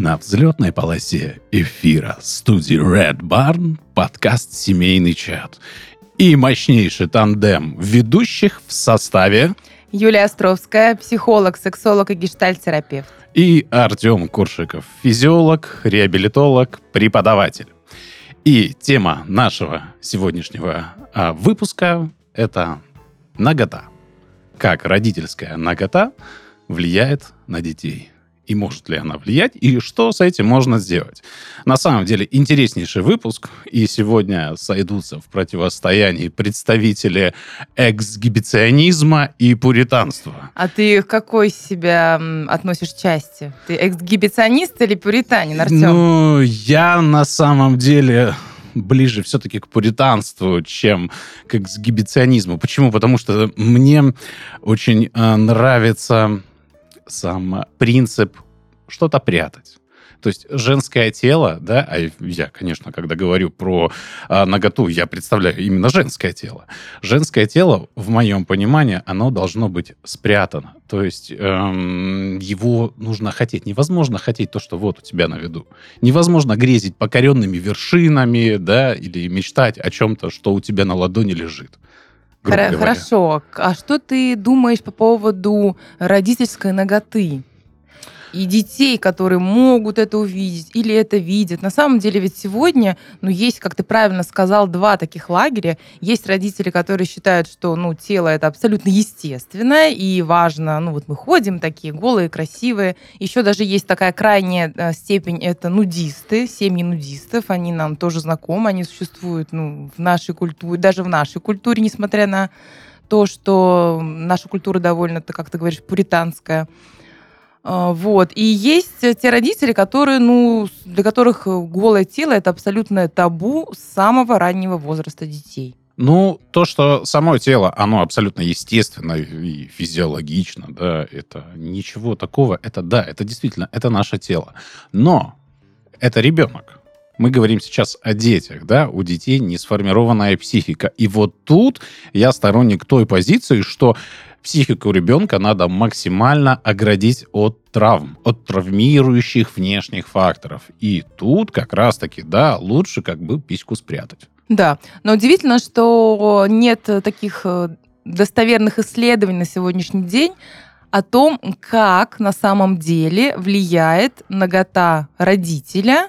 На взлетной полосе эфира студии Red Barn подкаст «Семейный чат» и мощнейший тандем ведущих в составе Юлия Островская, психолог, сексолог и гештальт-терапевт. И Артем Куршиков, физиолог, реабилитолог, преподаватель. И тема нашего сегодняшнего а, выпуска – это нагота. Как родительская нагота влияет на детей – и может ли она влиять, и что с этим можно сделать. На самом деле интереснейший выпуск, и сегодня сойдутся в противостоянии представители эксгибиционизма и пуританства. А ты в какой себя относишь части? Ты эксгибиционист или пуританин, Артем? Ну, я на самом деле ближе все-таки к пуританству, чем к эксгибиционизму. Почему? Потому что мне очень э, нравится сам принцип что-то прятать. То есть женское тело, да, а я, конечно, когда говорю про а, наготу, я представляю именно женское тело. Женское тело, в моем понимании, оно должно быть спрятано. То есть эм, его нужно хотеть. Невозможно хотеть то, что вот у тебя на виду. Невозможно грезить покоренными вершинами, да, или мечтать о чем-то, что у тебя на ладони лежит. Хорошо. А что ты думаешь по поводу родительской ноготы? И детей, которые могут это увидеть или это видят. На самом деле ведь сегодня, ну, есть, как ты правильно сказал, два таких лагеря. Есть родители, которые считают, что, ну, тело это абсолютно естественное и важно. Ну, вот мы ходим такие голые, красивые. Еще даже есть такая крайняя э, степень, это нудисты, семьи нудистов. Они нам тоже знакомы, они существуют, ну, в нашей культуре, даже в нашей культуре, несмотря на то, что наша культура довольно, как ты говоришь, пуританская. А, вот. И есть те родители, которые, ну, для которых голое тело это абсолютное табу с самого раннего возраста детей. Ну, то, что само тело, оно абсолютно естественно и физиологично, да, это ничего такого, это да, это действительно, это наше тело. Но это ребенок. Мы говорим сейчас о детях, да, у детей не сформированная психика. И вот тут я сторонник той позиции, что психику ребенка надо максимально оградить от травм, от травмирующих внешних факторов. И тут как раз-таки, да, лучше как бы письку спрятать. Да, но удивительно, что нет таких э, достоверных исследований на сегодняшний день о том, как на самом деле влияет нагота родителя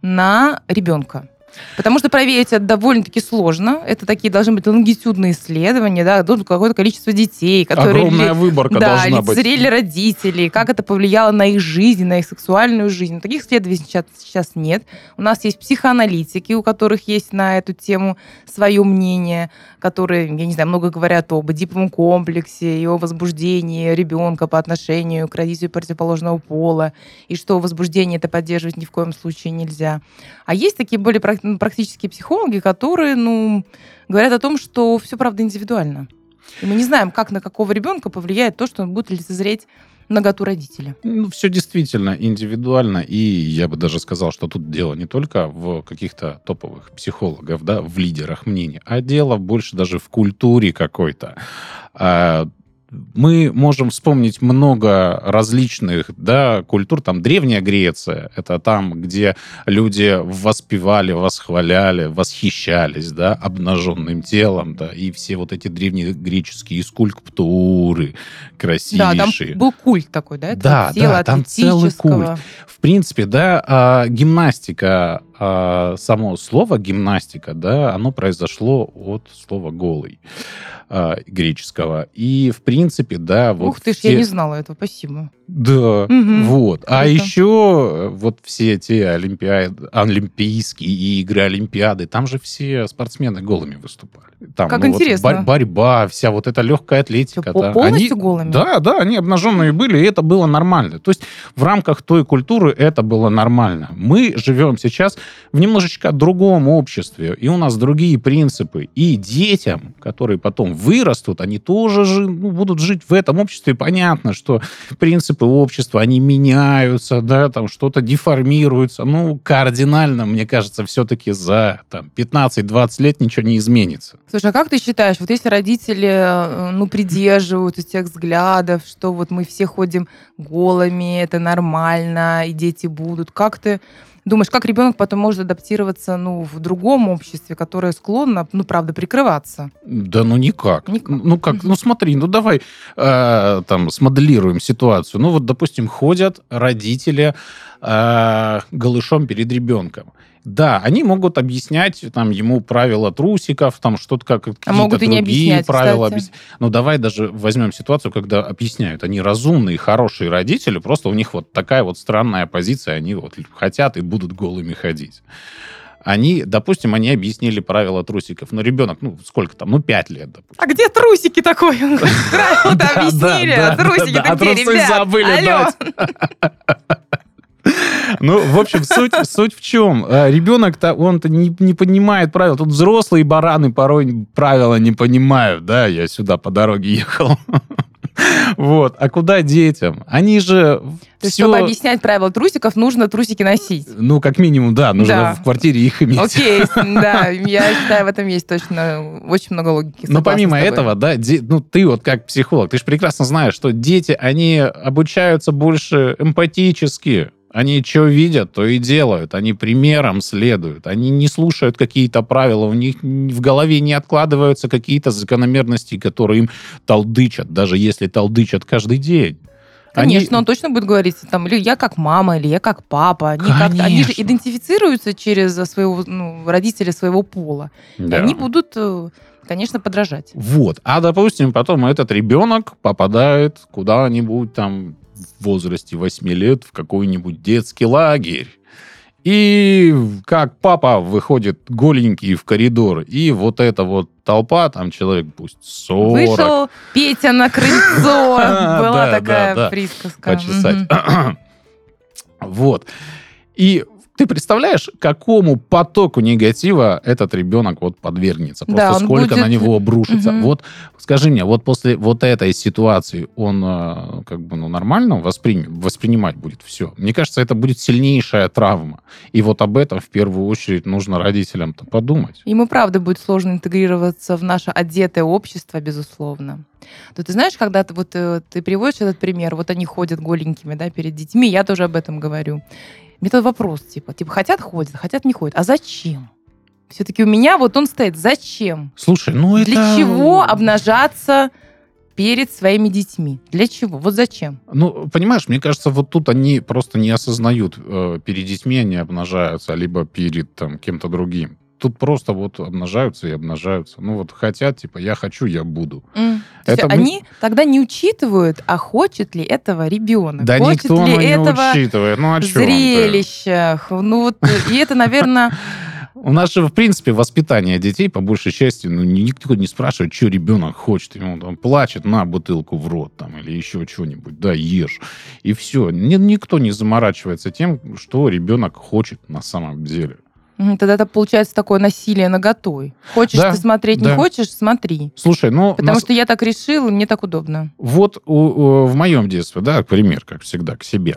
на ребенка. Потому что проверить это довольно-таки сложно. Это такие должны быть лонгитюдные исследования, да, должно быть какое-то количество детей, которые... Огромная ли, выборка да, должна быть. лицезрели родителей, как это повлияло на их жизнь, на их сексуальную жизнь. Таких исследований сейчас, сейчас нет. У нас есть психоаналитики, у которых есть на эту тему свое мнение, которые, я не знаю, много говорят об эдиповом комплексе и о возбуждении ребенка по отношению к родителю противоположного пола, и что возбуждение это поддерживать ни в коем случае нельзя. А есть такие более практические психологи, которые, ну, говорят о том, что все, правда, индивидуально. И мы не знаем, как на какого ребенка повлияет то, что он будет лицезреть наготу родителя. Ну, все действительно индивидуально, и я бы даже сказал, что тут дело не только в каких-то топовых психологов, да, в лидерах мнений, а дело больше даже в культуре какой-то. Мы можем вспомнить много различных да, культур. Там Древняя Греция, это там, где люди воспевали, восхваляли, восхищались да, обнаженным телом, да, и все вот эти древние греческие скульптуры красивейшие. Да, там был культ такой, да? Это да, да, там целый культ. В принципе, да, а, гимнастика а само слово гимнастика, да, оно произошло от слова голый а, греческого. И, в принципе, да... Вот Ух ты ж, все... я не знала этого, спасибо. Да, угу. вот. Круто. А еще вот все те олимпиад... олимпийские игры, олимпиады, там же все спортсмены голыми выступали. Там, как ну, интересно. Вот, борьба, вся вот эта легкая атлетика. Все, полностью они... голыми? Да, да, они обнаженные были, и это было нормально. То есть в рамках той культуры это было нормально. Мы живем сейчас в немножечко другом обществе, и у нас другие принципы. И детям, которые потом вырастут, они тоже же, ну, будут жить в этом обществе. Понятно, что принципы общества, они меняются, да, там что-то деформируется. Ну, кардинально, мне кажется, все-таки за там, 15-20 лет ничего не изменится. Слушай, а как ты считаешь, вот если родители, э, ну, придерживаются тех взглядов, что вот мы все ходим голыми, это нормально, и дети будут, как ты думаешь, как ребенок потом может адаптироваться ну, в другом обществе, которое склонно, ну, правда, прикрываться? Да ну никак. Никак. Ну как, ну смотри, ну давай э, там смоделируем ситуацию. Ну вот, допустим, ходят родители э, голышом перед ребенком. Да, они могут объяснять там ему правила трусиков, там что-то как какие-то А могут и не объяснять, правила. объяс- Ну давай даже возьмем ситуацию, когда объясняют. Они разумные, хорошие родители, просто у них вот такая вот странная позиция, они вот хотят и будут голыми ходить. Они, допустим, они объяснили правила трусиков, но ребенок, ну сколько там, ну пять лет, допустим. А где трусики такой? Правила-то объяснили, а трусики да, а где, трусы ребят? забыли дать. Ну, в общем, суть, суть в чем? Э, Ребенок-то, он-то не, не понимает правил. Тут взрослые бараны порой правила не понимают, да, я сюда по дороге ехал. Вот. А куда детям? Они же То есть, все... чтобы объяснять правила трусиков, нужно трусики носить. Ну, как минимум, да, нужно Да. в квартире их иметь. Окей, да, я считаю, в этом есть точно очень много логики. Но согласна помимо этого, да, де- ну ты вот как психолог, ты же прекрасно знаешь, что дети, они обучаются больше эмпатически. Они что видят, то и делают. Они примером следуют. Они не слушают какие-то правила. У них в голове не откладываются какие-то закономерности, которые им толдычат, даже если толдычат каждый день. Они- Конечно, он точно будет говорить, там, или я как мама, или я как папа. Они, как-то- они же идентифицируются через своего, ну, родителя своего пола. И Да. они будут, э, конечно, подражать. Вот. А, допустим, потом этот ребенок попадает куда-нибудь там в возрасте 8 лет в какой-нибудь детский лагерь. И как папа выходит голенький в коридор, и вот эта вот толпа, там человек пусть 40, Вышел Петя на крыльцо. Была такая присказка. почесать. Вот. И ты представляешь, какому потоку негатива этот ребенок вот подвергнется? Просто Да, сколько будет- на него обрушится. Мгм. Вот скажи мне, вот после вот этой ситуации он э, как бы ну, нормально воспри- воспринимать будет все? Мне кажется, это будет сильнейшая травма. И вот об этом в первую очередь нужно родителям-то подумать. Ему, правда, будет сложно интегрироваться в наше одетое общество, безусловно. То ты знаешь, когда ты, вот, э, ты приводишь этот пример, вот они ходят голенькими да, перед детьми, я тоже об этом говорю. Мне тот вопрос, типа, типа, хотят ходят, хотят не ходят. А зачем? Все-таки у меня вот он стоит. Зачем? Слушай, ну это... Для чего обнажаться перед своими детьми? Для чего? Вот зачем? Ну, понимаешь, мне кажется, вот тут они просто не осознают, э, перед детьми они обнажаются, либо перед там кем-то другим. Тут просто вот обнажаются и обнажаются. Ну вот хотят, типа, я хочу, я буду. Есть Это мы- они тогда не учитывают, а хочет ли этого ребенок? Да хочет никто ли ну, не этого учитывает. Ну, о чем ты? зрелищах. Ну вот, и это, наверное, У нас же, в принципе, воспитание детей, по большей части, ну, ни- никто не спрашивает, что ребенок хочет. Ему там плачет, на бутылку в рот там, или еще что-нибудь, да, ешь. И все. никто не заморачивается тем, что ребенок хочет на самом деле. Тогда это получается такое насилие наготой. Хочешь Да, ты смотреть, да. не хочешь, смотри. Слушай, ну, Потому нас- что я так решил, и мне так удобно. Вот у- у- в моем детстве, да, пример, как всегда, к себе.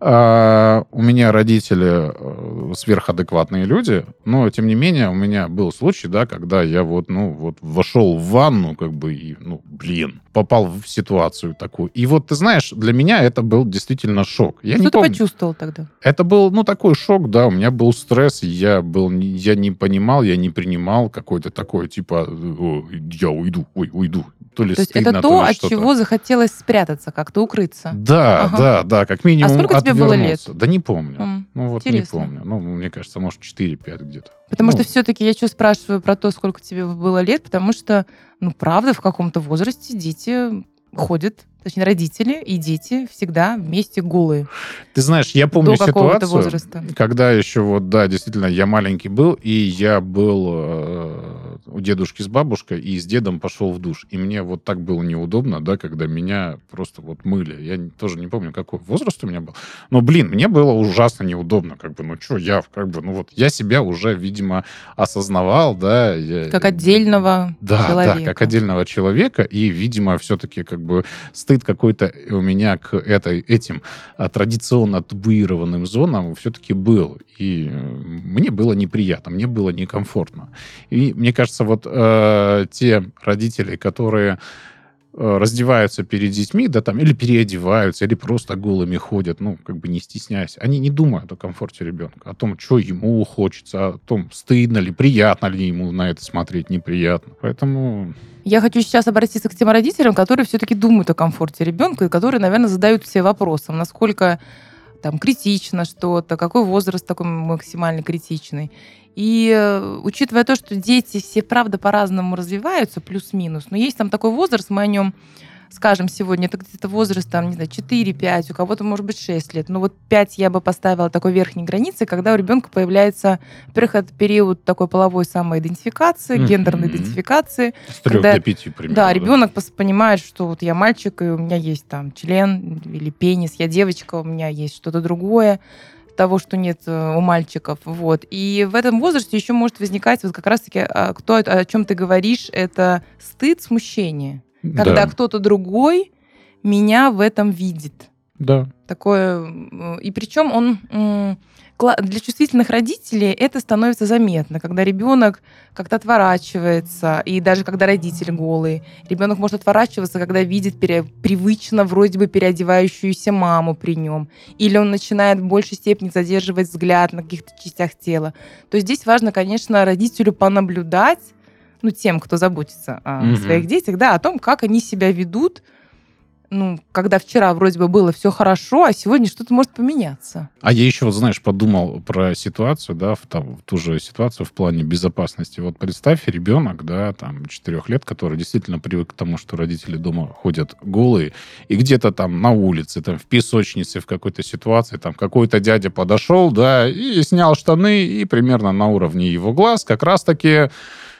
А, у меня родители э, сверхадекватные люди, но, тем не менее, у меня был случай, да, когда я вот, ну, вот вошел в ванну, как бы, и, ну, блин, попал в ситуацию такую. И вот, ты знаешь, для меня это был действительно шок. Я Что не ты помню. почувствовал тогда? Это был, ну, такой шок, да, у меня был стресс, я был, я не понимал, я не принимал какой-то такой, типа, «О, я уйду, ой, уйду. То ли То есть стыдно, это то то, ли от что-то. чего захотелось спрятаться, как-то укрыться. Да, Ага. да, да, как минимум А сколько тебе было лет? Да не помню. М, Ну вот интересно. не помню. Ну, мне кажется, может, 4-5 где-то. Потому Ну. что все-таки я что спрашиваю про то, сколько тебе было лет, потому что, ну, правда, в каком-то возрасте дети ходят, точнее, родители и дети всегда вместе голые Ты знаешь, я помню ситуацию, возраста. когда еще вот, да, действительно, я маленький был, и я был... у дедушки с бабушкой и с дедом пошел в душ. И мне вот так было неудобно, да, когда меня просто вот мыли. Я тоже не помню, какой возраст у меня был. Но, блин, мне было ужасно неудобно. Как бы, ну что, я как бы, ну вот, я себя уже, видимо, осознавал, да. Я, как отдельного да, человека. Да, как отдельного человека. И, видимо, все-таки как бы стыд какой-то у меня к этой, этим а, традиционно табуированным зонам все-таки был. И э, мне было неприятно, мне было некомфортно. И мне кажется, вот э, те родители, которые э, раздеваются перед детьми, да, там, или переодеваются, или просто голыми ходят, ну, как бы не стесняясь. Они не думают о комфорте ребенка, о том, что ему хочется, о том, стыдно ли, приятно ли ему на это смотреть, неприятно. Поэтому... Я хочу сейчас обратиться к тем родителям, которые все-таки думают о комфорте ребенка и которые, наверное, задают все вопросы, насколько там критично что-то, какой возраст такой максимально критичный. И э, учитывая то, что дети все, правда, по-разному развиваются, плюс-минус, но есть там такой возраст, мы о нем скажем, сегодня это где-то возраст, там, не знаю, 4-5, у кого-то, может быть, 6 лет. Но вот 5 я бы поставила такой верхней границей, когда у ребенка появляется, во-первых, это период такой половой самоидентификации, mm-hmm. гендерной идентификации. С 3 до 5 примерно. Да, да, ребенок понимает, что вот я мальчик, и у меня есть там член или пенис, я девочка, у меня есть что-то другое того, что нет э, у мальчиков. Вот. И в этом возрасте еще может возникать вот как раз-таки, а, кто, о чем ты говоришь, это стыд, смущение когда да. кто-то другой меня в этом видит. Да. Такое. И причем он для чувствительных родителей это становится заметно, когда ребенок как-то отворачивается, и даже когда родитель голый. Ребенок может отворачиваться, когда видит пере, привычно вроде бы переодевающуюся маму при нем. Или он начинает в большей степени задерживать взгляд на каких-то частях тела. То есть здесь важно, конечно, родителю понаблюдать, ну, тем, кто заботится о угу. своих детях, да, о том, как они себя ведут, ну, когда вчера вроде бы было все хорошо, а сегодня что-то может поменяться. А я еще, вот, знаешь, подумал про ситуацию, да, в, там, в ту же ситуацию в плане безопасности. Вот представь, ребенок, да, там, четырех лет, который действительно привык к тому, что родители дома ходят голые, и где-то там на улице, там, в песочнице, в какой-то ситуации, там, какой-то дядя подошел, да, и снял штаны, и примерно на уровне его глаз как раз-таки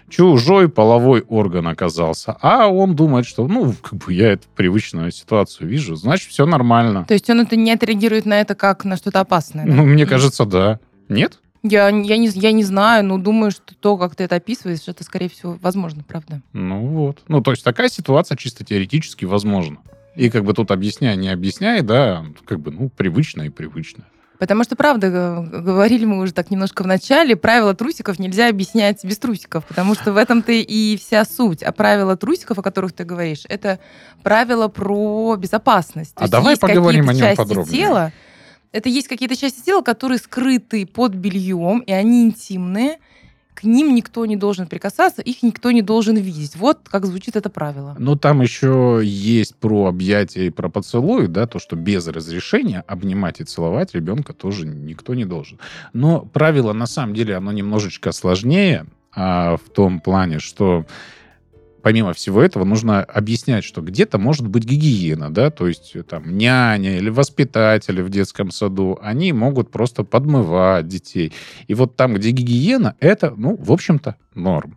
чужой половой орган оказался. А он думает, что, ну, как бы я эту привычную ситуацию вижу, значит, все нормально. То есть он это не отреагирует на это как на что-то опасное? Да? Ну, мне кажется, да. Нет? Я, я, не, я не знаю, но думаю, что то, как ты это описываешь, это, скорее всего, возможно, правда. Ну вот. Ну, то есть такая ситуация чисто теоретически возможна. И как бы тут объясняй, не объясняй, да, как бы, ну, привычно и привычно. Потому что, правда, говорили мы уже так немножко в начале, правила трусиков нельзя объяснять без трусиков, потому что в этом-то и вся суть. А правила трусиков, о которых ты говоришь, это правила про безопасность. А давай поговорим о нем подробнее. Тела, это есть какие-то части тела, которые скрыты под бельем, и они интимные, к ним никто не должен прикасаться, их никто не должен видеть. Вот как звучит это правило. Ну, там еще есть про объятия и про поцелуй, да, то, что без разрешения обнимать и целовать ребенка тоже никто не должен. Но правило, на самом деле, оно немножечко сложнее, а, в том плане, что помимо всего этого, нужно объяснять, что где-то может быть гигиена, да, то есть э, там няня или воспитатели в детском саду, они могут просто подмывать детей. И вот там, где гигиена, это, ну, в общем-то, норм.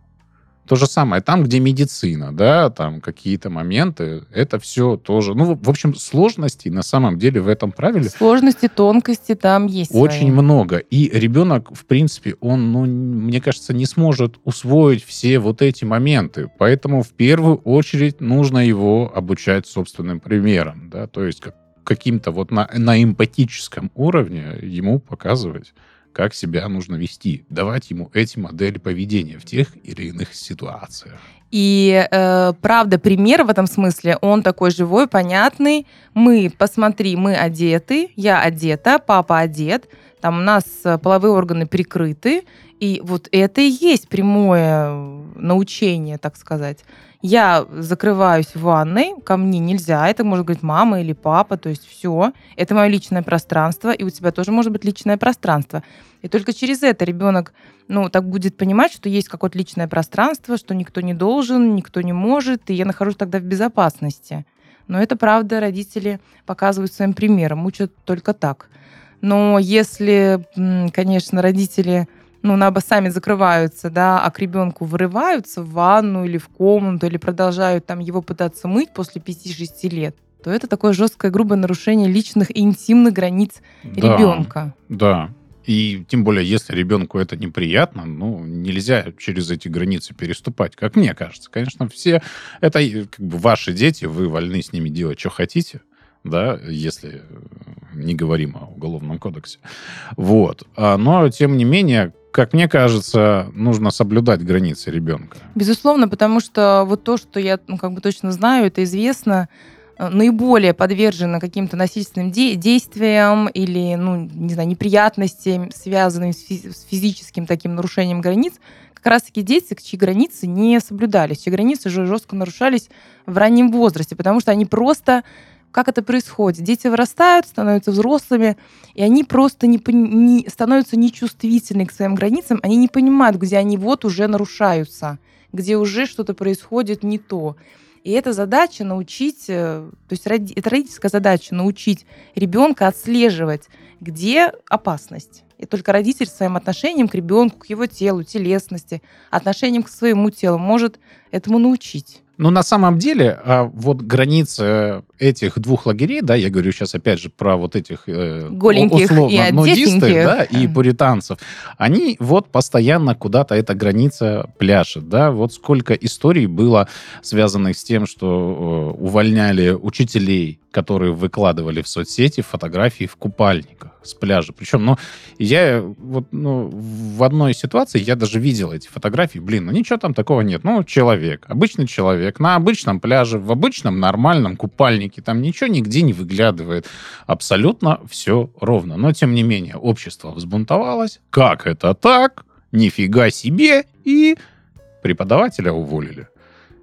То же самое там, где медицина, да, там какие-то моменты, это все тоже. Ну, в общем, сложностей на самом деле в этом правиле. Сложности, тонкости там есть. Очень свои. много. И ребенок, в принципе, он, ну, мне кажется, не сможет усвоить все вот эти моменты. Поэтому в первую очередь нужно его обучать собственным примером, да, то есть как каким-то вот на, на эмпатическом уровне ему показывать как себя нужно вести, давать ему эти модели поведения в тех или иных ситуациях. И э, правда, пример в этом смысле, он такой живой, понятный. Мы, посмотри, мы одеты, я одета, папа одет, там у нас э, половые органы прикрыты, и вот это и есть прямое научение, так сказать. Я закрываюсь в ванной, ко мне нельзя, это может быть мама или папа, то есть все, это мое личное пространство, и у тебя тоже может быть личное пространство. И только через это ребенок, ну, так будет понимать, что есть какое-то личное пространство, что никто не должен, никто не может, и я нахожусь тогда в безопасности. Но это правда, родители показывают своим примером, учат только так. Но если, конечно, родители ну, на сами закрываются, да, а к ребенку вырываются в ванну или в комнату, или продолжают там его пытаться мыть после 5-6 лет, то это такое жесткое, грубое нарушение личных и интимных границ Да, ребенка. Да. И тем более, если ребенку это неприятно, ну, нельзя через эти границы переступать, как мне кажется. Конечно, все... Это как бы ваши дети, вы вольны с ними делать, что хотите, да, если э, не говорим о уголовном кодексе. Вот. А, Но, тем не менее, как мне кажется, нужно соблюдать границы ребенка. Безусловно, потому что вот то, что я ну, как бы точно знаю, это известно, э, наиболее подвержены каким-то насильственным де- действиям или, ну, не знаю, неприятностям, связанным с, фи- с физическим таким нарушением границ, как раз-таки дети, чьи границы не соблюдались, чьи границы же жестко нарушались в раннем возрасте, потому что они просто как это происходит? Дети вырастают, становятся взрослыми, и они просто не, не- становятся нечувствительны к своим границам, они не понимают, где они вот уже нарушаются, где уже что-то происходит не то. И эта задача научить, э, то есть это родительская задача научить ребенка отслеживать, где опасность. И только родитель своим отношением к ребенку, к его телу, телесности, отношением к своему телу может этому научить. Но на самом деле, а, вот границы этих двух лагерей, да, я говорю сейчас опять же про вот этих э, Голеньких условно и нудистов, да, и пуританцев, они вот постоянно куда-то эта граница пляшет, да, вот сколько историй было связанных с тем, что э, увольняли учителей, которые выкладывали в соцсети фотографии в купальниках с пляжа. Причем, ну, я вот, ну, в одной ситуации я даже видел эти фотографии. Блин, ну ничего там такого нет. Ну, человек, обычный человек, на обычном пляже, в обычном нормальном купальнике, там ничего нигде не выглядывает. Абсолютно все ровно. Но, тем не менее, общество взбунтовалось. Как это так? Нифига себе! И преподавателя уволили.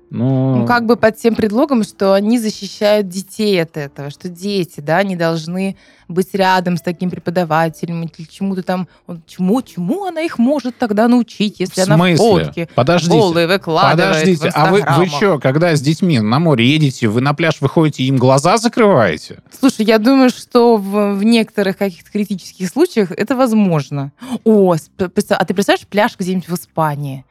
Ну, Ну, как бы под тем предлогом, что они защищают детей от этого, что дети, да, не должны быть рядом с таким преподавателем, или чему-то там, чему, чему она их может тогда научить, если в она смысле? фотки Подождите. голые выкладывает Подождите, а вы, вы что, когда с детьми на море едете, вы на пляж выходите, им глаза закрываете? Слушай, я думаю, что в, в некоторых каких-то критических случаях это возможно. О, а ты представляешь пляж где-нибудь в Испании?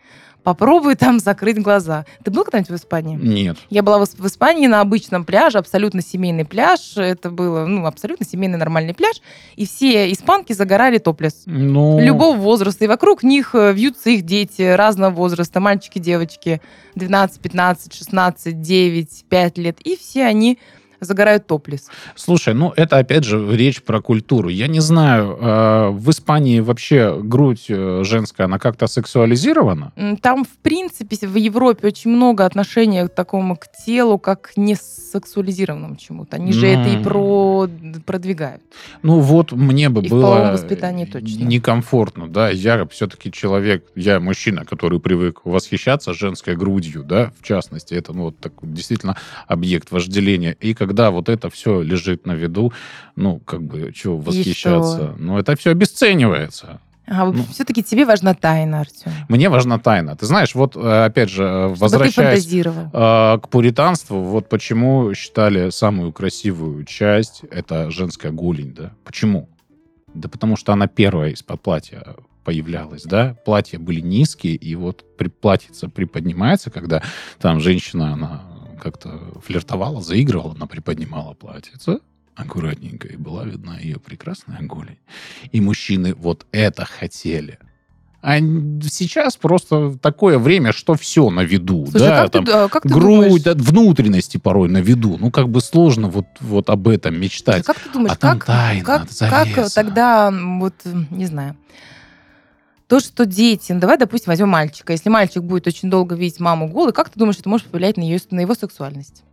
Попробуй там закрыть глаза. Ты был когда-нибудь в Испании? Нет. Я была в Ис- в Испании на обычном пляже, абсолютно семейный пляж. Это было, ну, абсолютно семейный нормальный пляж. И все испанки загорали топлес. Ну, Любого возраста. И вокруг них э, вьются их дети разного возраста. Мальчики, девочки. 12, 15, 16, 9, 5 лет. И все они загорают топлес. Слушай, ну это опять же речь про культуру. Я не знаю, э, в Испании вообще грудь э, женская, она как-то сексуализирована? Там, в принципе, в Европе очень много отношения к такому к телу, как к несексуализированному чему-то. Они же это и про... продвигают. Ну вот мне бы И было воспитании точно. некомфортно, да. Я все-таки человек, я мужчина, который привык восхищаться женской грудью, да, в частности. Это ну, вот такой действительно объект вожделения. И когда вот это все лежит на виду, ну, как бы, чего восхищаться? Ну, это все обесценивается. А Ну. все-таки тебе важна тайна, Артем. Мне важна тайна. Ты знаешь, вот э, опять же, э, Чтобы возвращаясь э, к пуританству, вот почему считали самую красивую часть это женская голень, да? Почему? Да потому что она первая из-под платья появлялась, да? Платья были низкие, и вот при платьице приподнимается, когда там женщина, она как-то флиртовала, заигрывала, она приподнимала платьице, аккуратненько, и была видна ее прекрасная голень. И мужчины вот это хотели. А сейчас просто такое время, что все на виду. Слушай, да, как, там ты, а, как ты грудь, думаешь, да, внутренности порой на виду. Ну, как бы сложно вот, вот об этом слушай, мечтать. как ты думаешь, А как, тайна, как, завеса. как тогда, вот, не знаю, то, что дети, ну, давай, допустим, возьмем мальчика. Если мальчик будет очень долго видеть маму голой, как ты думаешь, это может повлиять на, ее, на его сексуальность?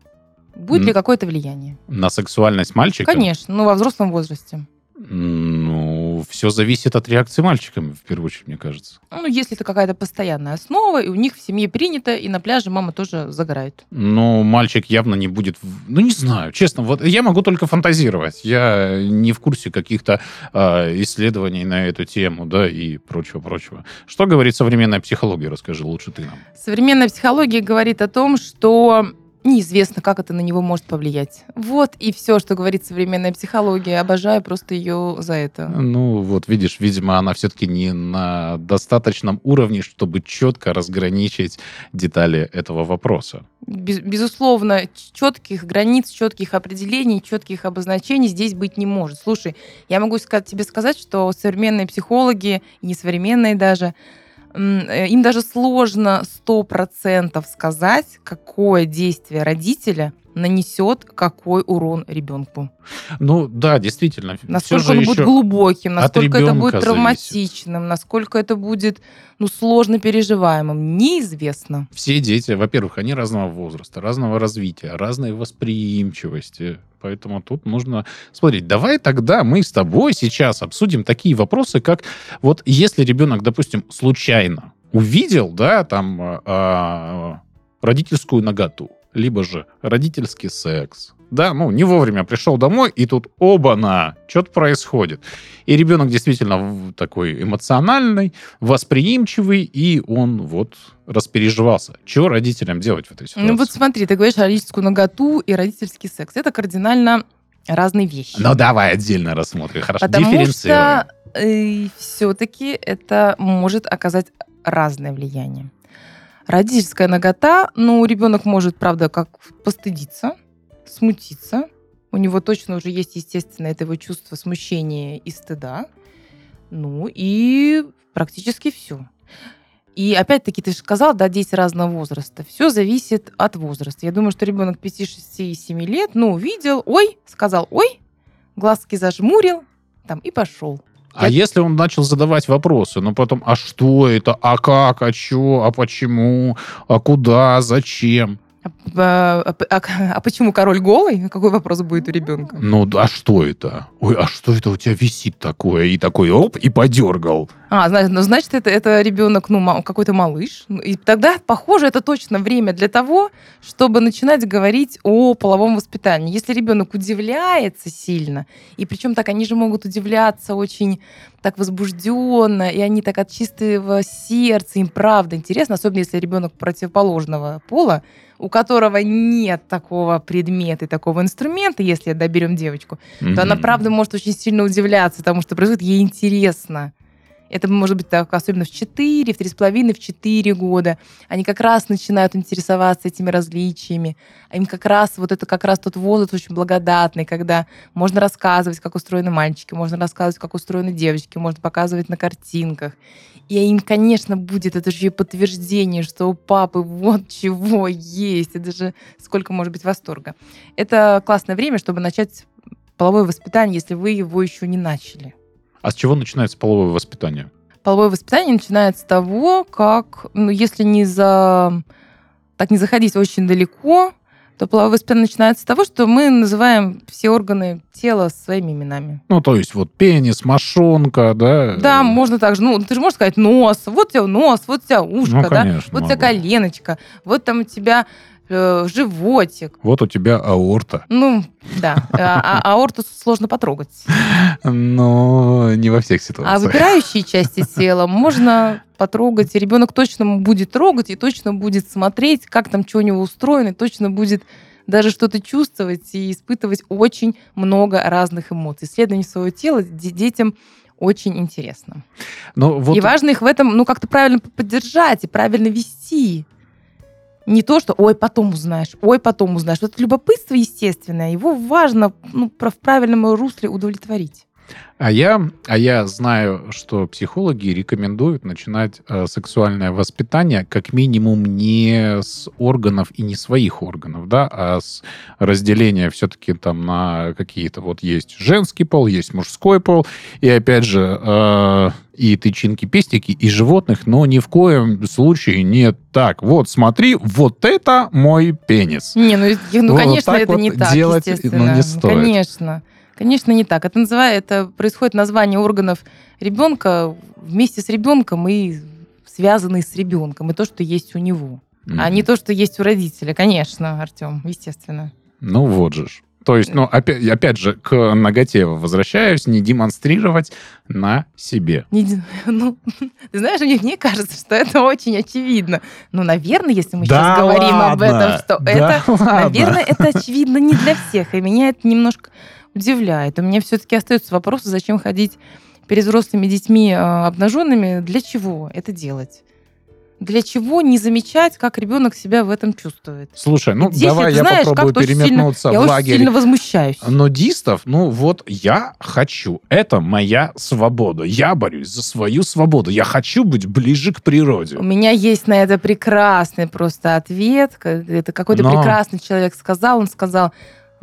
Будет М. ли какое-то влияние? На сексуальность мальчика? Конечно, ну, во взрослом возрасте. Ну, все зависит от реакции мальчика, в первую очередь, мне кажется. Ну, если это какая-то постоянная основа, и у них в семье принято, и на пляже мама тоже загорает. Но мальчик явно не будет... Ну, не знаю, честно. Вот я могу только фантазировать. Я не в курсе каких-то а, исследований на эту тему, да, и прочего-прочего. Что говорит современная психология? Расскажи лучше ты нам. Современная психология говорит о том, что неизвестно, как это на него может повлиять. Вот и все, что говорит современная психология. Обожаю просто ее за это. Ну, вот видишь, видимо, она все-таки не на достаточном уровне, чтобы четко разграничить детали этого вопроса. Без, безусловно, четких границ, четких определений, четких обозначений здесь быть не может. Слушай, я могу тебе сказать, что современные психологи, и несовременные даже, им даже сложно сто процентов сказать, какое действие родителя нанесет какой урон ребенку. Ну да, действительно. Насколько он будет глубоким, насколько это будет травматичным, зависит. насколько это будет ну, сложно переживаемым, неизвестно. Все дети, во-первых, они разного возраста, разного развития, разной восприимчивости. Поэтому тут нужно смотреть. Давай тогда мы с тобой сейчас обсудим такие вопросы, как вот если ребенок, допустим, случайно увидел, да, там э, родительскую наготу, либо же родительский секс. Да, ну, не вовремя пришел домой, и тут оба-на, что-то происходит. И ребенок действительно такой эмоциональный, восприимчивый, и он вот распереживался. Чего родителям делать в этой ситуации? Ну вот смотри, ты говоришь родительскую наготу и родительский секс. Это кардинально разные вещи. Ну давай отдельно рассмотрим, хорошо, Потому что э, все-таки это может оказать разное влияние. Родительская нагота, ну, ребенок может, правда, как постыдиться, смутиться. У него точно уже есть, естественно, это его чувство смущения и стыда. Ну, и практически все. И опять-таки, ты же сказал, да, дети разного возраста. Все зависит от возраста. Я думаю, что ребенок 5, 6 и 7 лет, ну, увидел, ой, сказал, ой, глазки зажмурил, там, и пошел. А это... если он начал задавать вопросы, ну потом, а что это, а как, а что, а почему, а куда, зачем? А, а, а, а почему король голый? Какой вопрос будет у ребенка? Ну, а что это? Ой, а что это у тебя висит такое? И такой, оп, и подергал. А, значит, ну, значит это, это ребенок, ну, какой-то малыш. И тогда, похоже, это точно время для того, чтобы начинать говорить о половом воспитании. Если ребенок удивляется сильно, и причем так они же могут удивляться очень так возбужденно, и они так от чистого сердца, им правда интересно, особенно если ребенок противоположного пола, у которого нет такого предмета и такого инструмента, если доберем девочку, mm-hmm. то она правда может очень сильно удивляться тому, что происходит, ей интересно. Это может быть так, особенно в 4, в 3,5, в 4 года. Они как раз начинают интересоваться этими различиями. Им как раз, вот это как раз тот возраст очень благодатный, когда можно рассказывать, как устроены мальчики, можно рассказывать, как устроены девочки, можно показывать на картинках. И им, конечно, будет это же подтверждение, что у папы вот чего есть. Это же сколько может быть восторга. Это классное время, чтобы начать половое воспитание, если вы его еще не начали. А с чего начинается половое воспитание? Половое воспитание начинается с того, как, ну, если не за... так не заходить очень далеко, то половое воспитание начинается с того, что мы называем все органы тела своими именами. Ну, то есть вот пенис, мошонка, да? Да, можно так же. Ну, ты же можешь сказать нос, вот у тебя нос, вот у тебя ушко, ну, конечно, да, вот у тебя коленочка, вот там у тебя э, животик. Вот у тебя аорта. Ну, да. А, а аорту сложно потрогать. Но не во всех ситуациях. А выпирающие части тела можно потрогать, и ребенок точно будет трогать, и точно будет смотреть, как там что у него устроено, и точно будет даже что-то чувствовать и испытывать очень много разных эмоций. Исследование своего тела детям очень интересно. Но вот... И важно их в этом, ну, как-то правильно поддержать и правильно вести. Не то, что ой, потом узнаешь, ой, потом узнаешь. Вот это любопытство естественное, его важно ну, в правильном русле удовлетворить. А я, а я знаю, что психологи рекомендуют начинать э, сексуальное воспитание как минимум не с органов и не своих органов, да, а с разделения все-таки там на какие-то вот есть женский пол, есть мужской пол, и опять же э, и тычинки, пестики, и животных, но ни в коем случае не так. Вот, смотри, вот это мой пенис. Не, ну, ну вот конечно, это вот не так, делать, ну, естественно. Ну, не стоит. Конечно. Конечно, не так. Это, называет, это происходит название органов ребенка вместе с ребенком и связанный с ребенком, и то, что есть у него. Mm-hmm. А не то, что есть у родителя. Конечно, Артем, естественно. Ну вот же. То есть, ну, опять, опять же, к ноготе возвращаюсь, не демонстрировать на себе. Не, ну, ты знаешь, мне, мне кажется, что это очень очевидно. Ну, наверное, если мы Да сейчас говорим об ладно, этом, что да это, ладно. наверное, это очевидно не для всех. И меня это немножко удивляет. У меня все-таки остается вопрос, зачем ходить перед взрослыми детьми э, обнаженными, для чего это делать? Для чего не замечать, как ребенок себя в этом чувствует? Слушай, ну Здесь, давай я знаешь, попробую переметнуться Я в очень лагерь сильно возмущаюсь. нудистов. Ну вот я хочу. Это моя свобода. Я борюсь за свою свободу. Я хочу быть ближе к природе. У меня есть на это прекрасный просто ответ. Это какой-то Но- прекрасный человек сказал. Он сказал,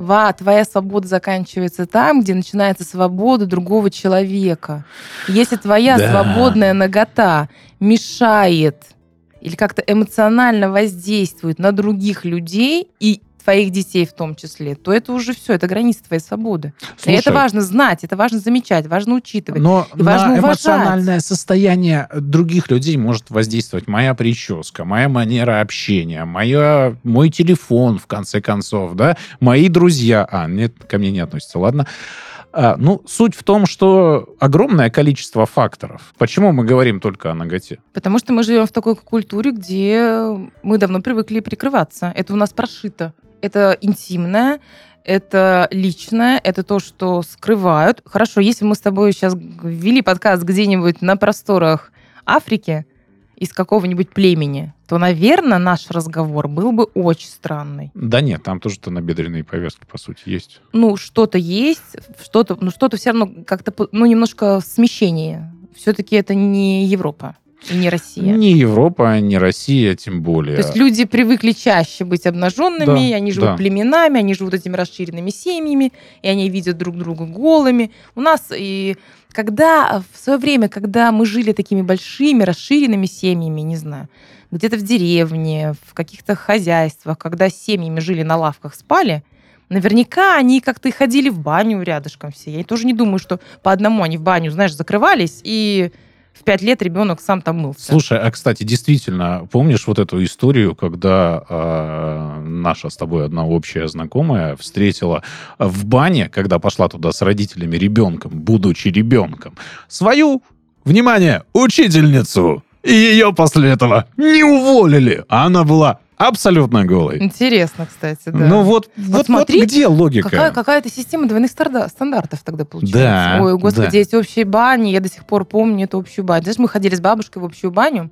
Ва, твоя свобода заканчивается там, где начинается свобода другого человека. Если твоя Да. свободная нагота мешает или как-то эмоционально воздействует на других людей и твоих детей в том числе, то это уже все, это граница твоей свободы. и это Слушай, важно знать, это важно замечать, важно учитывать. Но И важно на уважать. эмоциональное состояние других людей может воздействовать моя прическа, моя манера общения, моя, мой телефон, в конце концов, да, мои друзья. А, нет, ко мне не относится, ладно. А, ну, суть в том, что огромное количество факторов. Почему мы говорим только о ноготе? Потому что мы живем в такой культуре, где мы давно привыкли прикрываться. Это у нас прошито. Это интимное, это личное, это то, что скрывают. Хорошо, если мы с тобой сейчас ввели подкаст где-нибудь на просторах Африки из какого-нибудь племени, то, наверное, наш разговор был бы очень странный. Да нет, там тоже-то набедренные повязки, по сути, есть. Ну, что-то есть, что-то, ну, что-то все равно как-то, ну, немножко смещение. Все-таки это не Европа и не Россия. Ни Европа, ни Россия, тем более. То есть люди привыкли чаще быть обнаженными, Да, они живут да. племенами, они живут этими расширенными семьями, и они видят друг друга голыми. У нас и когда в свое время, когда мы жили такими большими расширенными семьями, не знаю, где-то в деревне, в каких-то хозяйствах, когда семьями жили на лавках, спали, наверняка они как-то и ходили в баню рядышком все. Я тоже не думаю, что по одному они в баню, знаешь, закрывались, и в пять лет ребенок сам там мылся. Слушай, а кстати, действительно, помнишь вот эту историю, когда э, наша с тобой одна общая знакомая встретила в бане, когда пошла туда с родителями ребенком, будучи ребенком, свою, внимание, учительницу. И ее после этого не уволили. А она была абсолютно голой. Интересно, кстати, да. Ну вот, вот, вот смотри, где логика? Какая, какая-то система двойных стандартов тогда получается. Да, Ой, господи, да. эти общие бани, я до сих пор помню эту общую баню. Знаешь, мы ходили с бабушкой в общую баню.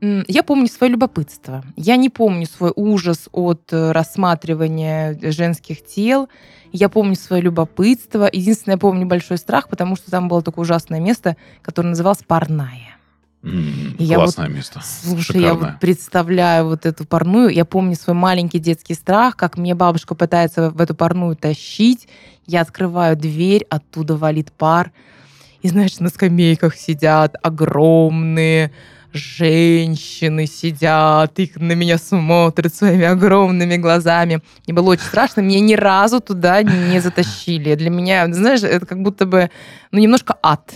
Я помню свое любопытство. Я не помню свой ужас от э, рассматривания женских тел. Я помню свое любопытство. Единственное, я помню большой страх, потому что там было такое ужасное место, которое называлось парная. М, И я Классное место. Слушай, я Шикарное. вот представляю вот эту парную. Я помню свой маленький детский страх, как мне бабушка пытается в эту парную тащить. Я открываю дверь, оттуда валит пар. И, знаешь, на скамейках сидят огромные женщины сидят, их на меня смотрят своими огромными глазами. Мне было очень страшно, меня ни разу туда не затащили. Для меня, знаешь, это как будто бы, ну, немножко ад.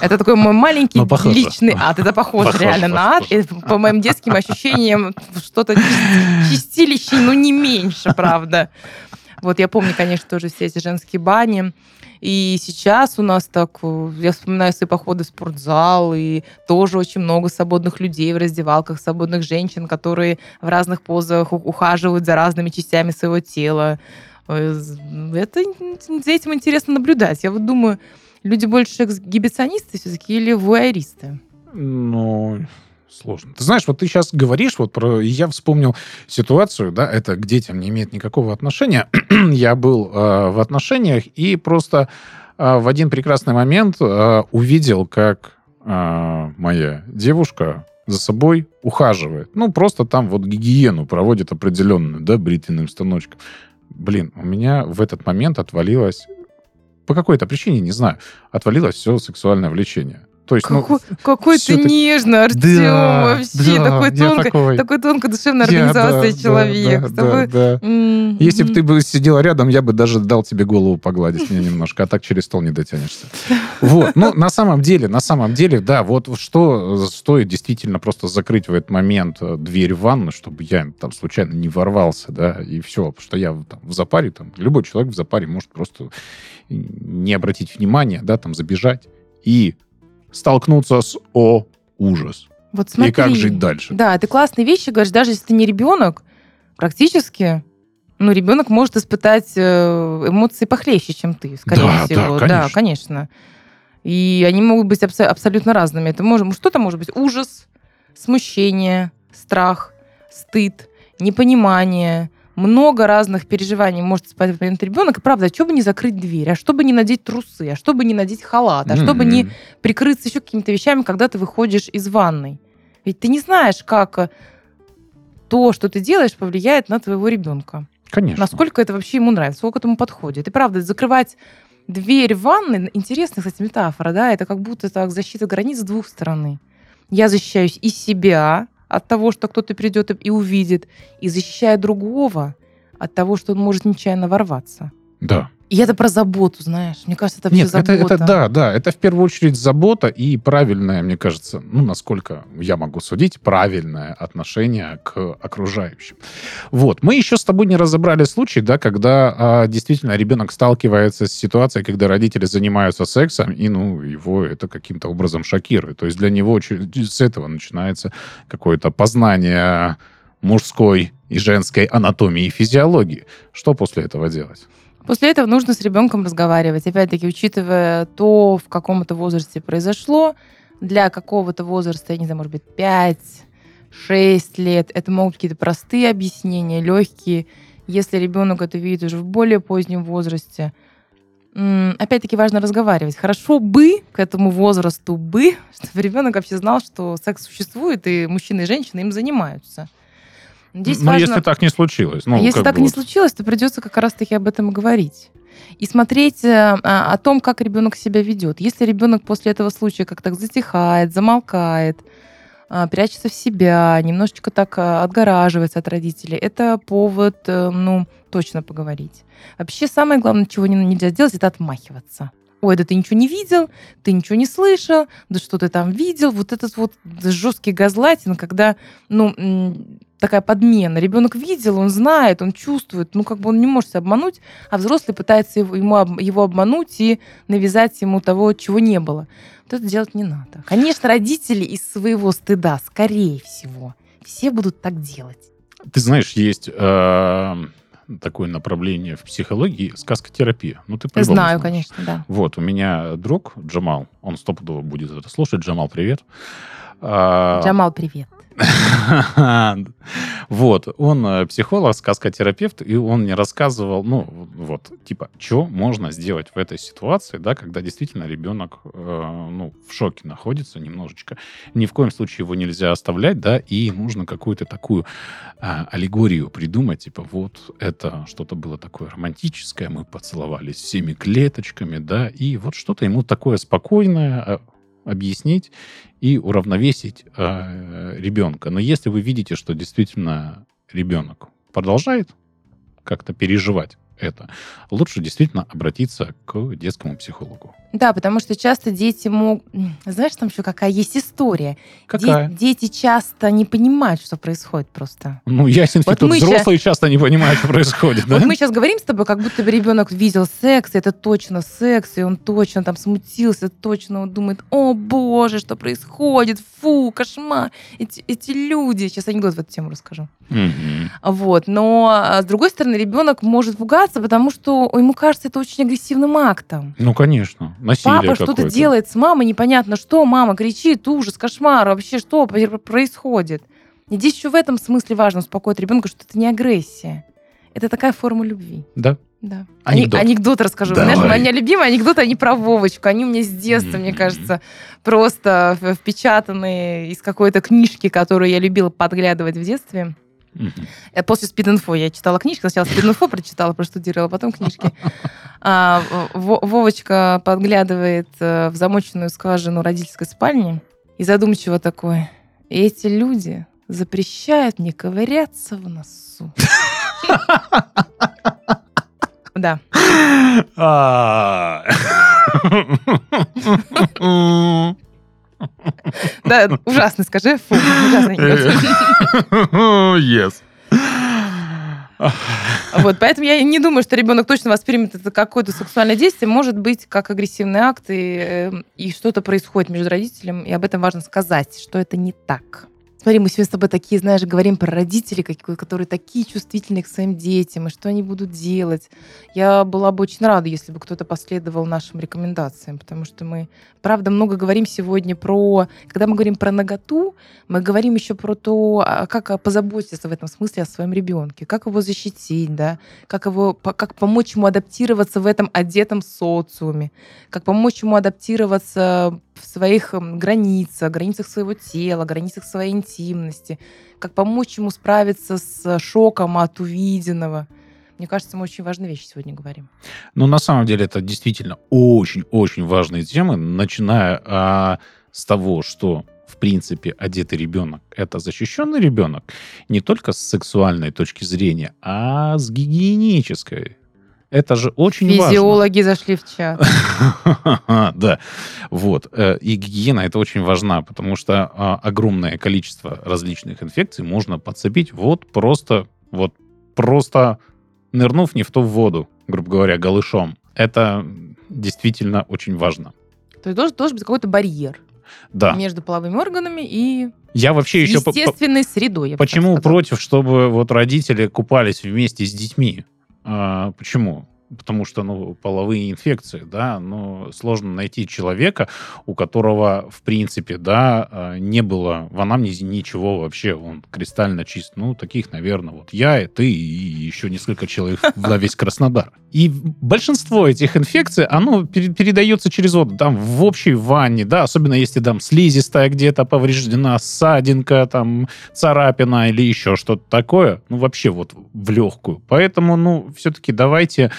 Это такой мой маленький Ну, личный ад. Это похоже, Похоже, реально на ад. И по моим детским ощущениям что-то чис- чистилище, ну не меньше, правда. Вот я помню, конечно, тоже все эти женские бани. И сейчас у нас так, э, я вспоминаю свои походы в спортзал, и тоже очень много свободных людей в раздевалках, свободных женщин, которые в разных позах ухаживают за разными частями своего тела. Э, Это за этим интересно наблюдать. Я вот думаю, люди больше эксгибиционисты все-таки или вуайеристы? Ну, сложно. Ты знаешь, вот ты сейчас говоришь вот про... Я вспомнил ситуацию, да, это к детям не имеет никакого отношения. я был э, в отношениях и просто э, в один прекрасный момент э, увидел, как э, моя девушка за собой ухаживает. Ну, просто там вот гигиену проводит определенную, да, бритвенным станочком. Блин, у меня в этот момент отвалилось по какой-то причине, не знаю, отвалилось все сексуальное влечение. То есть, ну, Какой, какой ты всё-таки- нежный, Артем, Да, вообще. да, такой, тонко, такой. такой тонко душевной Я, организации да, человек. да, тобой- да, да. М, Если бы ты бы сидела рядом, я бы даже дал тебе голову погладить мне немножко, а так через стол не дотянешься. Вот. Ну, на самом деле, на самом деле, да, вот что стоит действительно просто закрыть в этот момент э, дверь в ванну, чтобы я там случайно не ворвался, да, и все. Потому что я там, в запаре, там, любой человек в запаре может просто не обратить внимания, да, там, забежать и столкнуться с «О, ужас». Вот смотри. И как жить дальше? Да, ты классные вещи говоришь, даже если ты не ребенок, практически, ну, ребенок может испытать э, эмоции похлеще, чем ты, скорее Да, да, всего. конечно. конечно. И они могут быть абсо- абсолютно разными. Это может, что-то может быть ужас, смущение, страх, стыд, непонимание, много разных переживаний может испытывать в момент ребенок. И правда, а что бы не закрыть дверь, а что бы не надеть трусы, а что бы не надеть халат, а что бы не прикрыться еще какими-то вещами, когда ты выходишь из ванной. Ведь ты не знаешь, как э, то, что ты делаешь, повлияет на твоего ребенка. Конечно. Насколько это вообще ему нравится, сколько этому подходит. И правда, закрывать дверь в ванной, интересная, кстати, метафора, да, это как будто так защита границ с двух сторон. Я защищаюсь и себя от того, что кто-то придет и увидит, и защищаю другого от того, что он может нечаянно ворваться. Да. И это про заботу, знаешь. Мне кажется, это Нет, вообще это, забота. это да, да, это в первую очередь забота и правильное, мне кажется, ну, насколько я могу судить, правильное отношение к окружающим. Вот, мы еще с тобой не разобрали случай, да, когда а, действительно ребенок сталкивается с ситуацией, когда родители занимаются сексом, и, ну, его это каким-то образом шокирует. То есть для него с этого начинается какое-то познание мужской и женской анатомии и физиологии. Что после этого делать? После этого нужно с ребенком разговаривать. Опять-таки, учитывая то, в каком это возрасте произошло, для какого-то возраста, я не знаю, может быть, 5-6 лет, это могут какие-то простые объяснения, легкие. Если ребенок это видит уже в более позднем возрасте, опять-таки важно разговаривать. Хорошо бы к этому возрасту бы, чтобы ребенок вообще знал, что секс существует, и мужчины и женщины им занимаются. Здесь Но важно- если так не случилось. Ну, если так бы не вот. случилось, то придется как раз-таки об этом говорить. И смотреть э, а, о том, как ребенок себя ведет. Если ребенок после этого случая как-то затихает, замолкает, а, прячется в себя, немножечко так а, отгораживается от родителей, это повод, э, ну, точно поговорить. Вообще самое главное, чего не- нельзя сделать, это отмахиваться. Ой, да ты ничего не видел, ты ничего не слышал, да что ты там видел. Вот этот вот жесткий газлайтинг, когда, ну, такая подмена. Ребенок видел, он знает, он чувствует, ну, как бы он не может себя обмануть, а взрослый пытается его, ему его обмануть и навязать ему того, чего не было. Вот это делать не надо. Конечно, родители из своего стыда, скорее всего, все будут так делать. Ты знаешь, есть э, такое направление в психологии сказкотерапия. Ну, ты Знаю, знаешь. конечно, да. Вот, у меня друг Джамал, он стопудово будет это слушать. Джамал, привет. А, Джамал, привет. Вот, он э, психолог, сказкотерапевт, и он мне рассказывал, ну, вот, типа, что можно сделать в этой ситуации, да, когда действительно ребенок, э, ну, в шоке находится немножечко. Ни в коем случае его нельзя оставлять, да, и нужно какую-то такую а, аллегорию придумать, типа, вот, это что-то было такое романтическое, мы поцеловались всеми клеточками, да, и вот что-то ему такое спокойное, а, объяснить и уравновесить э, ребенка. Но если вы видите, что действительно ребенок продолжает как-то переживать это, лучше действительно обратиться к детскому психологу. Да, потому что часто дети могут... Знаешь, там еще какая есть история. Какая? Де- Дети часто не понимают, что происходит просто. Ну, ясен Вот мы взрослые часто не понимают, что происходит, да? Вот мы сейчас говорим с тобой, как будто бы ребенок видел секс, и это точно секс, и он точно там смутился, точно он думает, о боже, что происходит, фу, кошмар, эти, эти люди. Сейчас анекдот в эту тему расскажу. Мгм. Вот. Но, а, с другой стороны, ребенок может пугаться, потому что ему кажется это очень агрессивным актом. Ну, конечно. Насилие Папа что-то делает с мамой, непонятно что, мама кричит, ужас, кошмар, вообще что пр- происходит. И здесь еще в этом смысле важно успокоить ребенка, что это не агрессия. Это такая форма любви. Да. Да. Анекдот. Анекдот расскажу. Давай. Знаешь, мои любимые анекдоты, они про Вовочку. Они у меня с детства, мне Мгм. кажется, просто в- впечатанные из какой-то книжки, которую я любила подглядывать в детстве. Э, после спид-инфо я читала книжки. Сначала спид-инфо прочитала, проштудировала, потом книжки. А, Вовочка подглядывает э, в замоченную скважину родительской спальни и задумчиво такой. Эти люди запрещают мне ковыряться в носу. Да. Да, ужасно, скажи. Фу, ужасный Yes. Вот, поэтому я не думаю, что ребенок точно воспримет это как какое-то сексуальное действие. Может быть, как агрессивный акт, и, эм, и что-то происходит между родителем, и об этом важно сказать, что это не так. Смотри, мы сегодня с тобой такие, знаешь, говорим про родителей, которые такие чувствительные к своим детям, и что они будут делать. Я была бы очень рада, если бы кто-то последовал нашим рекомендациям, потому что мы, правда, много говорим сегодня про... Когда мы говорим про наготу, мы говорим еще про то, а, как позаботиться в этом смысле о своем ребенке, как его защитить, да, как, его, как помочь ему адаптироваться в этом одетом социуме, как помочь ему адаптироваться в своих границах, границах своего тела, границах своей интимности, как помочь ему справиться с шоком от увиденного. Мне кажется, мы очень важные вещи сегодня говорим. Ну, на самом деле, это действительно очень-очень важные темы, начиная а, с того, что в принципе, одетый ребенок — это защищенный ребенок не только с сексуальной точки зрения, а с гигиенической. Это же очень Физиологи важно. Физиологи зашли в чат. Да, вот. Э, и гигиена это очень важна, потому что а, огромное количество различных инфекций можно подцепить вот просто, вот просто нырнув не в ту воду, грубо говоря, голышом. Это действительно очень важно. То есть должен, должен быть какой-то барьер да. между половыми органами и я вообще еще естественной средой. Почему против, чтобы вот родители купались вместе с детьми? А, почему? потому что, ну, половые инфекции, да, но сложно найти человека, у которого, в принципе, да, а, не было в анамнезе ничего вообще, он кристально чист. Ну, таких, наверное, вот я, и ты, и еще несколько человек на весь Краснодар. И большинство этих инфекций, оно передается через воду, там, в общей ванне, да, особенно если там слизистая где-то повреждена, ссадинка, там, царапина или еще что-то такое, ну, вообще вот в легкую. Поэтому, ну, все-таки давайте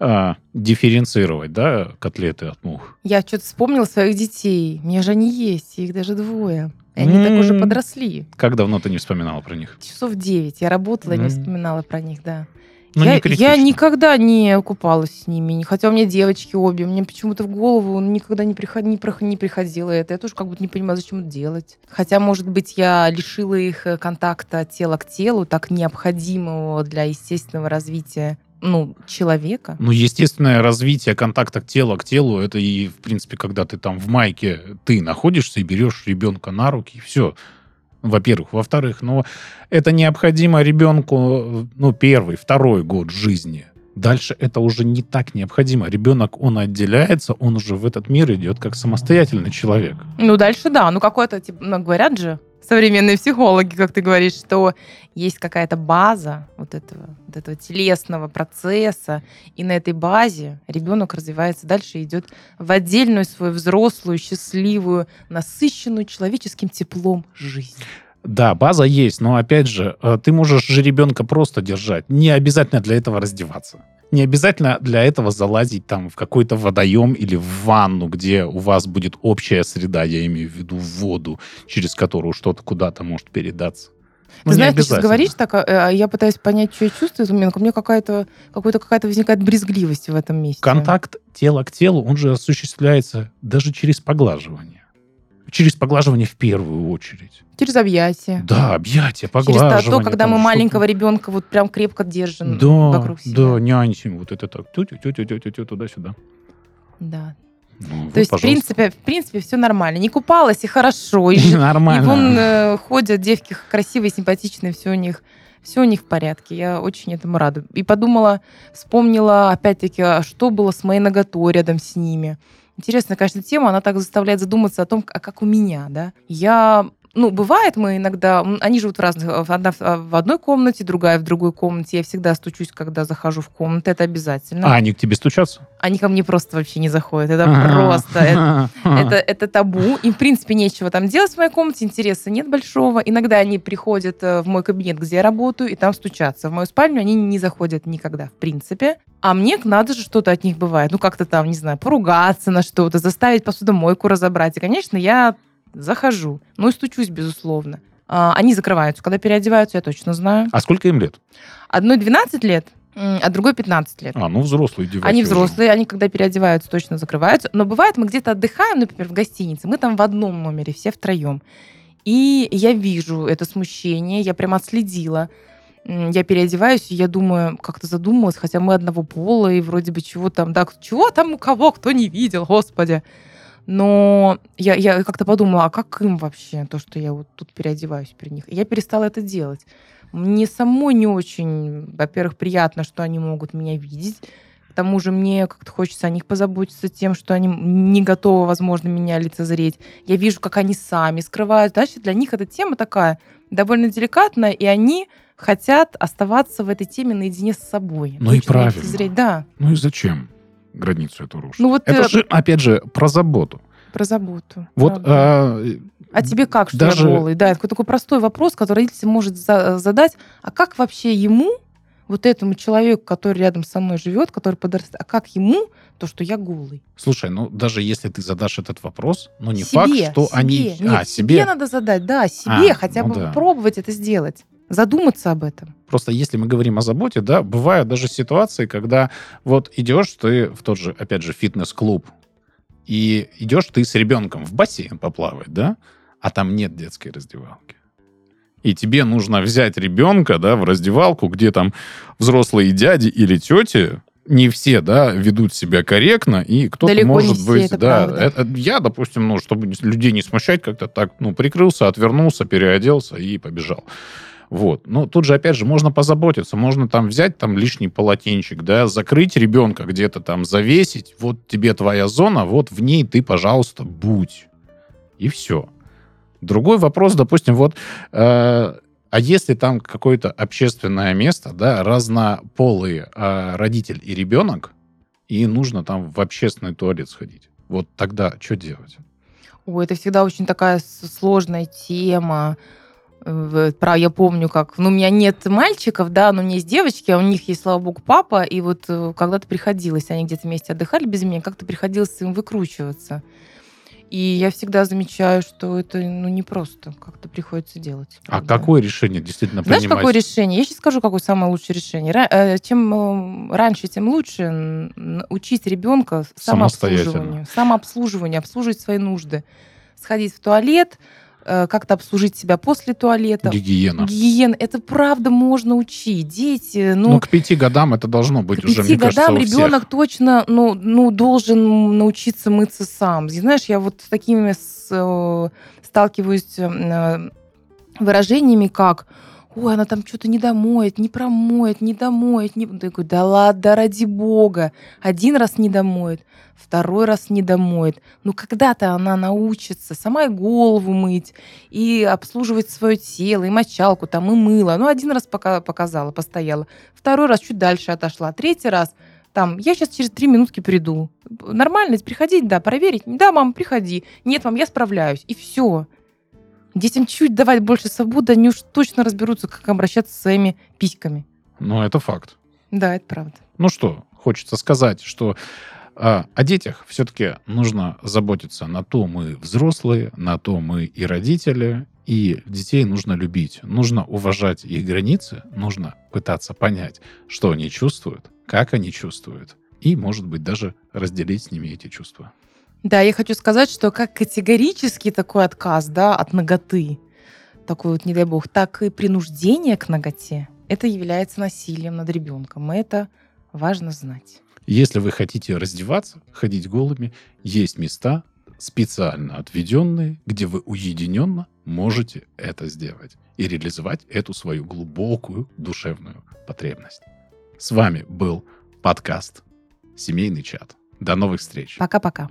а, дифференцировать, да, котлеты от мух. Я что-то вспомнила своих детей. У меня же они есть, их даже двое. И они mm-hmm. так уже подросли. Как давно ты не вспоминала про них? Часов девять. Я работала mm-hmm. не вспоминала про них, да. Ну, я, не я никогда не купалась с ними, хотя у меня девочки обе, мне почему-то в голову никогда не, приход, не, не приходило это. Я тоже как будто не понимаю, зачем это делать. Хотя, может быть, я лишила их э, контакта тела к телу, так необходимого для естественного развития ну, человека. Ну, естественное развитие контакта тела к телу, это и, в принципе, когда ты там в майке, ты находишься и берешь ребенка на руки, и все. Во-первых. Во-вторых, ну, это необходимо ребенку, ну, первый, второй год жизни. Дальше это уже не так необходимо. Ребенок, он отделяется, он уже в этот мир идет как самостоятельный человек. Ну, дальше да. Ну, какой-то, типа, ну, говорят же, современные психологи, как ты говоришь, что есть какая-то база вот этого, вот этого телесного процесса, и на этой базе ребенок развивается дальше, идет в отдельную свою взрослую, счастливую, насыщенную человеческим теплом жизнь. Да, база есть, но опять же, э, ты можешь же ребенка просто держать. Не обязательно для этого раздеваться. Не обязательно для этого залазить там в какой-то водоем или в ванну, где у вас будет общая среда, я имею в виду воду, через которую что-то куда-то может передаться. Ну, ты знаешь, ты сейчас говоришь так, а, а я пытаюсь понять, что я чувствую, у меня, у меня какая-то какая-то какая-то возникает брезгливость в этом месте. Контакт тела к телу, он же осуществляется даже через поглаживание через поглаживание в первую очередь. Через объятия. Да, объятия, поглаживание. Через то, когда мы маленького ребенка вот прям крепко держим да, вокруг себя. Да, нянчим, вот это так, туда-сюда. Да. Ну, То есть, в принципе, в принципе, все нормально. Не купалась, и хорошо. И, нормально. И вон э, ходят девки красивые, симпатичные, все у них все у них в порядке. Я очень этому рада. И подумала, вспомнила, опять-таки, а что было с моей наготой рядом с ними. Интересная, конечно, тема, она так заставляет задуматься о том, а как у меня, да. Я ну, бывает, мы иногда, они живут в разных, одна в- одной комнате, другая в другой комнате. Я всегда стучусь, когда захожу в комнату, это обязательно. А, они к тебе стучатся? Они ко мне просто вообще не заходят. Это просто, это, это, это табу. Им, в принципе, нечего там делать в моей комнате, интереса нет большого. Иногда они приходят э, в мой кабинет, где я работаю, и там стучатся. В мою спальню они не заходят никогда, в принципе. А мне надо же что-то от них бывает. Ну, как-то там, не знаю, поругаться на что-то, заставить посудомойку разобрать. И, конечно, я захожу. Ну, и стучусь, безусловно. А, Они закрываются. Когда переодеваются, я точно знаю. А сколько им лет? Одной 12 лет, а другой 15 лет. А, ну взрослые девочки. Они уже. взрослые, они когда переодеваются, точно закрываются. Но бывает, мы где-то отдыхаем, например, в гостинице, мы там в одном номере, все втроем. И я вижу это смущение, я прямо отследила. Я переодеваюсь, и я думаю, как-то задумалась, хотя мы одного пола, и вроде бы чего там, да, чего там у кого, кто не видел, господи. Но я, я как-то подумала, а как им вообще то, что я вот тут переодеваюсь при них? И я перестала это делать. Мне самой не очень, во-первых, приятно, что они могут меня видеть. К тому же мне как-то хочется о них позаботиться тем, что они не готовы, возможно, меня лицезреть. Я вижу, как они сами скрывают. Значит, для них эта тема такая довольно деликатная, и они хотят оставаться в этой теме наедине с собой. Ну и правильно. лицезреть, Да, Ну и зачем границу эту рушить? Ну вот, Это э, же, опять же, про заботу. про заботу. Вот а, А тебе как, что даже- я голый? Да, это такой простой вопрос, который родитель может за- задать. А как вообще ему, вот этому человеку, который рядом со мной живет, который подрастает, а как ему то, что я голый? слушай, ну даже если ты задашь этот вопрос, ну не себе, факт, что себе. они... Нет, а, себе себе. надо задать, да, себе, А, хотя ну бы да. пробовать это сделать, задуматься об этом. Просто если мы говорим о заботе, да, бывают даже ситуации, когда вот идешь ты в тот же, опять же, фитнес-клуб, и идешь ты с ребенком в бассейн поплавать, да, а там нет детской раздевалки. И тебе нужно взять ребенка, да, в раздевалку, где там взрослые дяди или тети, не все, да, ведут себя корректно, и кто-то может быть, это да, это- я, допустим, ну, чтобы людей не смущать, как-то так, ну, прикрылся, отвернулся, переоделся и побежал. Вот. Но тут же, опять же, можно позаботиться. Можно там взять там лишний полотенчик, да, закрыть ребенка где-то там, завесить. Вот тебе твоя зона, вот в ней ты, пожалуйста, будь. И все. Другой вопрос, допустим, вот, э, а если там какое-то общественное место, да, разнополые э, родитель и ребенок, и нужно там в общественный туалет сходить, вот тогда что делать? Ой, это всегда очень такая сложная тема. Про, я помню, как... Ну, у меня нет мальчиков, да, но у меня есть девочки, а у них есть, слава богу, папа. И вот э, когда-то приходилось, они где-то вместе отдыхали без меня, как-то приходилось им выкручиваться. И я всегда замечаю, что это ну, непросто, как-то приходится делать. А какое решение действительно Знаешь, принимать? какое решение? Я сейчас скажу, какое самое лучшее решение. Э, Чем э, раньше, тем лучше учить ребенка самообслуживанию. Самообслуживанию, обслуживать свои нужды. Сходить в туалет, как-то обслужить себя после туалета. Гигиена. Гигиен. Это правда можно учить. Дети, Ну, ну, к пяти годам это должно быть к уже, пяти мне кажется, годам у всех. ребенок точно ну, ну, должен научиться мыться сам. И знаешь, я вот с такими с, э, сталкиваюсь э, выражениями, как ой, она там что-то не домоет, не промоет, не домоет. Не... Я говорю, да ладно, ради бога. Один раз не домоет, второй раз не домоет. Ну, когда-то она научится сама и голову мыть, и обслуживать свое тело, и мочалку там, и мыло. Ну, один раз пока показала, постояла. Второй раз чуть дальше отошла. Третий раз там, я сейчас через три минутки приду. Нормально, приходить, да, проверить. Да, мам, приходи. Нет, мам, я справляюсь. И все. Детям чуть давать больше свободы, они уж точно разберутся, как обращаться со своими письками. Ну, это факт. Да, это правда. Ну что, хочется сказать, что а, о детях все-таки нужно заботиться. На то мы взрослые, на то мы и родители, и детей нужно любить. Нужно уважать их границы, нужно пытаться понять, что они чувствуют, как они чувствуют, и, может быть, даже разделить с ними эти чувства. Да, я хочу сказать, что как категорический такой отказ да, от ноготы, такой вот, не дай бог, так и принуждение к ноготе, это является насилием над ребенком. И это важно знать. Если вы хотите раздеваться, ходить голыми, есть места специально отведенные, где вы уединенно можете это сделать и реализовать эту свою глубокую душевную потребность. С вами был подкаст «Семейный чат». До новых встреч. Пока-пока.